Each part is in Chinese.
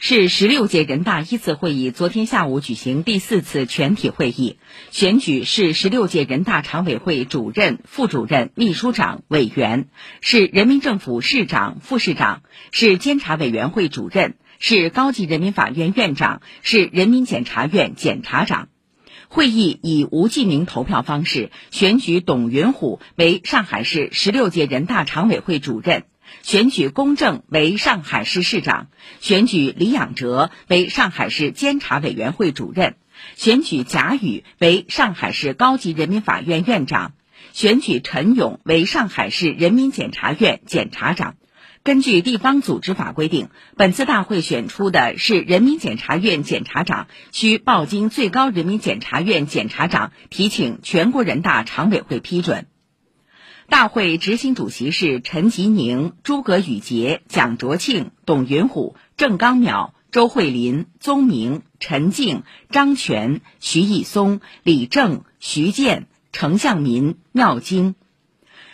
市十六届人大一次会议昨天下午举行第四次全体会议，选举市十六届人大常委会主任、副主任、秘书长、委员，市人民政府市长、副市长，市监察委员会主任，市高级人民法院院长，市人民检察院检察长。会议以无记名投票方式选举董云虎为上海市十六届人大常委会主任。选举龚正为上海市市长，选举李养哲为上海市监察委员会主任，选举贾宇为上海市高级人民法院院长，选举陈勇为上海市人民检察院检察长。根据地方组织法规定，本次大会选出的是人民检察院检察长，需报经最高人民检察院检察长提请全国人大常委会批准。大会执行主席是陈吉宁、诸葛宇杰、蒋卓庆、董云虎、郑刚淼、周慧林、宗明、陈静、张全、徐毅松、李正、徐建、程向民、妙晶。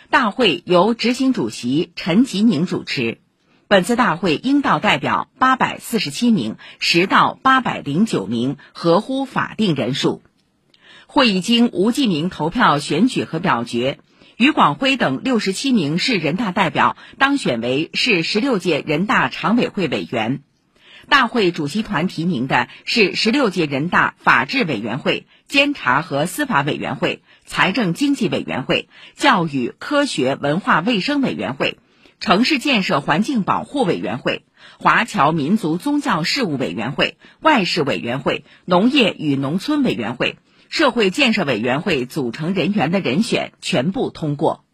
大会由执行主席陈吉宁主持。本次大会应到代表八百四十七名，实到八百零九名，合乎法定人数。会议经无记名投票选举和表决。于广辉等六十七名市人大代表当选为市十六届人大常委会委员。大会主席团提名的是十六届人大法制委员会、监察和司法委员会、财政经济委员会、教育科学文化卫生委员会、城市建设环境保护委员会、华侨民族宗教事务委员会、外事委员会、农业与农村委员会。社会建设委员会组成人员的人选全部通过。